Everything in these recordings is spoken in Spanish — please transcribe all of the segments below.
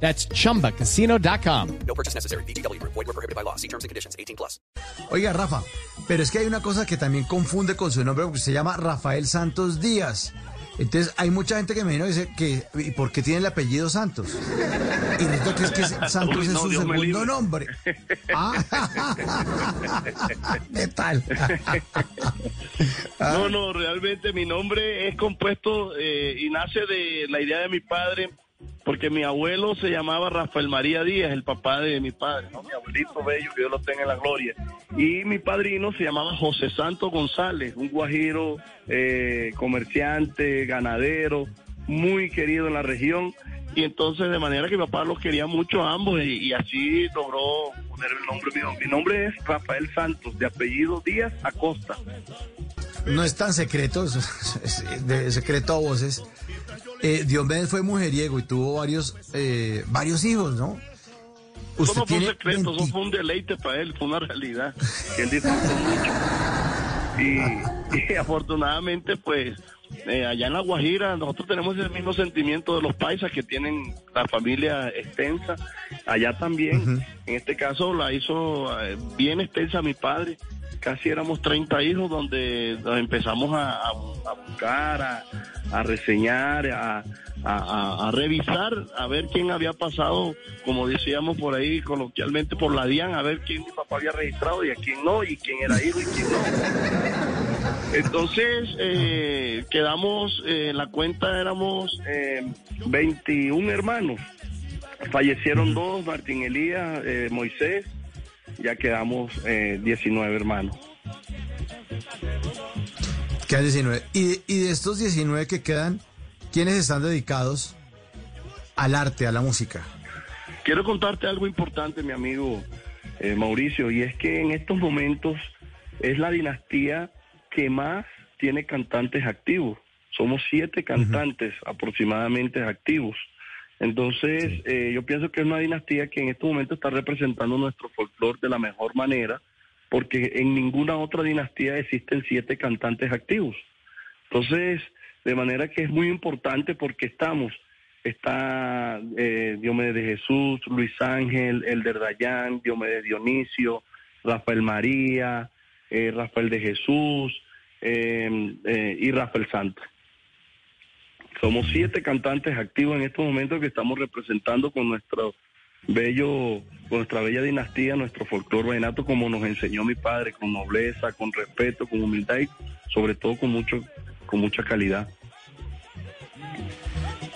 That's chumbacasino.com. No purchase necessary. BGW. Void were prohibited by law. See terms and conditions. 18 plus. Oiga, Rafa, pero es que hay una cosa que también confunde con su nombre porque se llama Rafael Santos Díaz. Entonces, hay mucha gente que me vino y dice que, ¿y por qué tiene el apellido Santos? Y resulta que es que Santos Uy, es no, su Dios segundo nombre. Ah, ¿Qué tal? Ah. No, no, realmente mi nombre es compuesto eh, y nace de la idea de mi padre, porque mi abuelo se llamaba Rafael María Díaz, el papá de mi padre, mi abuelito bello, que Dios lo tenga en la gloria. Y mi padrino se llamaba José Santos González, un guajiro, eh, comerciante, ganadero, muy querido en la región. Y entonces, de manera que mi papá los quería mucho a ambos y, así logró poner el nombre mío. Mi nombre es Rafael Santos, de apellido Díaz Acosta. No es tan secreto, de secreto a voces. Eh, Diomedes fue mujeriego y tuvo varios, eh, varios hijos, ¿no? Eso no fue un secreto, eso 20 fue un deleite para él, fue una realidad él disfrutó mucho. Y, y afortunadamente, pues, eh, allá en La Guajira, nosotros tenemos el mismo sentimiento de los paisas que tienen la familia extensa. Allá también, en este caso, la hizo eh, bien extensa mi padre. Casi éramos 30 hijos donde empezamos a, buscar, a, reseñar, a, revisar, a ver quién había pasado, como decíamos por ahí coloquialmente, por la DIAN, a ver quién mi papá había registrado y a quién no, y quién era hijo y quién no. Entonces, eh, quedamos, eh, la cuenta éramos eh, 21 hermanos. Fallecieron dos, Martín Elías, eh, Moisés, ya quedamos eh, 19 hermanos. Quedan 19. Y, y de estos 19 que quedan, ¿quiénes están dedicados al arte, a la música? Quiero contarte algo importante, mi amigo eh, Mauricio, y es que en estos momentos es la dinastía que más tiene cantantes activos. Somos siete cantantes aproximadamente activos. Entonces, eh, yo pienso que es una dinastía que en estos momentos está representando nuestro folclore de la mejor manera, porque en ninguna otra dinastía existen siete cantantes activos. Entonces, de manera que es muy importante porque estamos, está eh, Diomedes de Jesús, Luis Ángel, Elder Dayán, Diomedes Dionisio, Rafael María, eh, Rafael de Jesús eh, eh, y Rafael Santos. Somos siete cantantes activos en estos momentos que estamos representando con nuestro bello, con nuestra bella dinastía, nuestro folclore vallenato, como nos enseñó mi padre, con nobleza, con respeto, con humildad y sobre todo con mucho, con mucha calidad.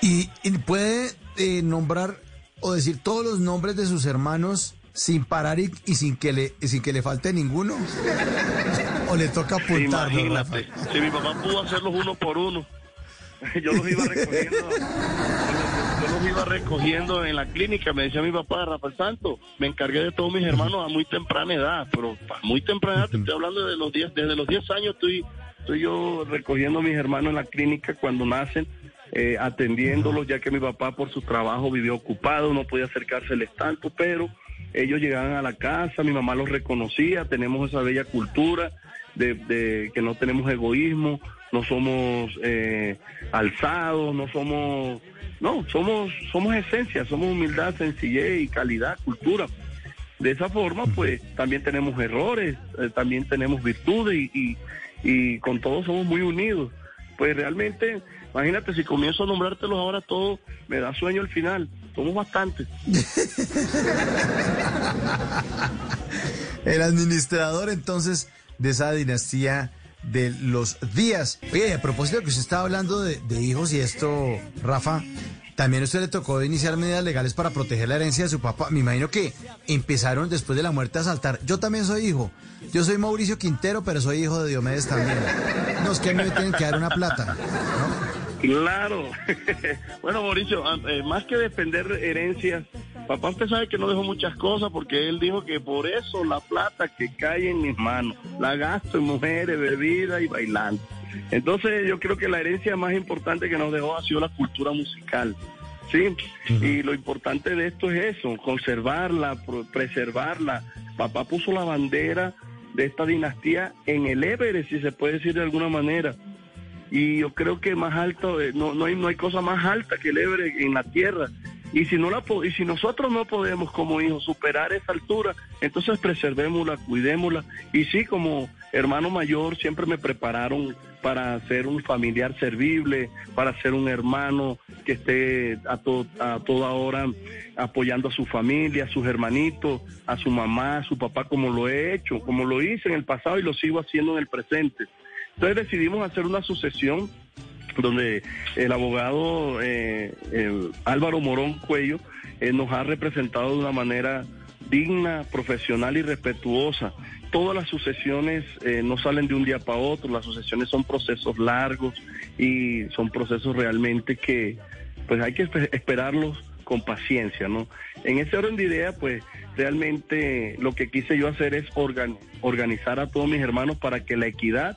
¿Y, y puede eh, nombrar o decir todos los nombres de sus hermanos sin parar y, y sin, que le, y sin que le falte ninguno? ¿O le toca apuntarlo, Rafa? Imagínate, si mi papá pudo hacerlos uno por uno, yo los iba recogiendo, yo los iba recogiendo en la clínica, me decía mi papá, Rafael Santos, me encargué de todos mis hermanos a muy temprana edad, pero muy temprana edad, te estoy hablando de los 10, desde los 10 años estoy, estoy yo recogiendo a mis hermanos en la clínica cuando nacen, eh, atendiéndolos, ya que mi papá por su trabajo vivió ocupado, no podía acercárseles tanto, pero ellos llegaban a la casa, mi mamá los reconocía, tenemos esa bella cultura de, de que no tenemos egoísmo, no somos eh, alzados, no somos, no, somos, somos esencia, somos humildad, sencillez y calidad, cultura. De esa forma, pues también tenemos errores, eh, también tenemos virtudes y, y, y con todos somos muy unidos. Pues realmente, imagínate, si comienzo a nombrártelos ahora todos, me da sueño al final. Somos bastantes. El administrador entonces de esa dinastía de los días. Oye, a propósito de que usted estaba hablando de, hijos y esto, Rafa, también a usted le tocó iniciar medidas legales para proteger la herencia de su papá. Me imagino que empezaron después de la muerte a saltar. Yo también soy hijo. Yo soy Mauricio Quintero, pero soy hijo de Diomedes también. No, es que a mí me tienen que dar una plata. ¿no? Claro. bueno, Mauricio, eh, más que defender herencias, Papá usted sabe que no dejó muchas cosas porque él dijo que por eso la plata que cae en mis manos la gasto en mujeres, bebida y bailando. Entonces yo creo que la herencia más importante que nos dejó ha sido la cultura musical. Sí, y lo importante de esto es eso, conservarla, preservarla. Papá puso la bandera de esta dinastía en el Everest, si se puede decir de alguna manera. Y yo creo que más alto, eh, no, no, hay, no hay cosa más alta que el Everest en la tierra. Y si, no la, y si nosotros no podemos como hijos superar esa altura, entonces preservémosla, cuidémosla. Y sí, como hermano mayor, siempre me prepararon para ser un familiar servible, para ser un hermano que esté a, a toda hora apoyando a su familia, a sus hermanitos, a su mamá, a su papá, como lo he hecho, como lo hice en el pasado y lo sigo haciendo en el presente. Entonces decidimos hacer una sucesión donde el abogado eh, Álvaro Morón Cuello eh, nos ha representado de una manera digna, profesional y respetuosa. Todas las sucesiones eh, no salen de un día para otro, las sucesiones son procesos largos y son procesos realmente que pues hay que esperarlos con paciencia, ¿no? En ese orden de idea, pues realmente lo que quise yo hacer es organizar a todos mis hermanos para que la equidad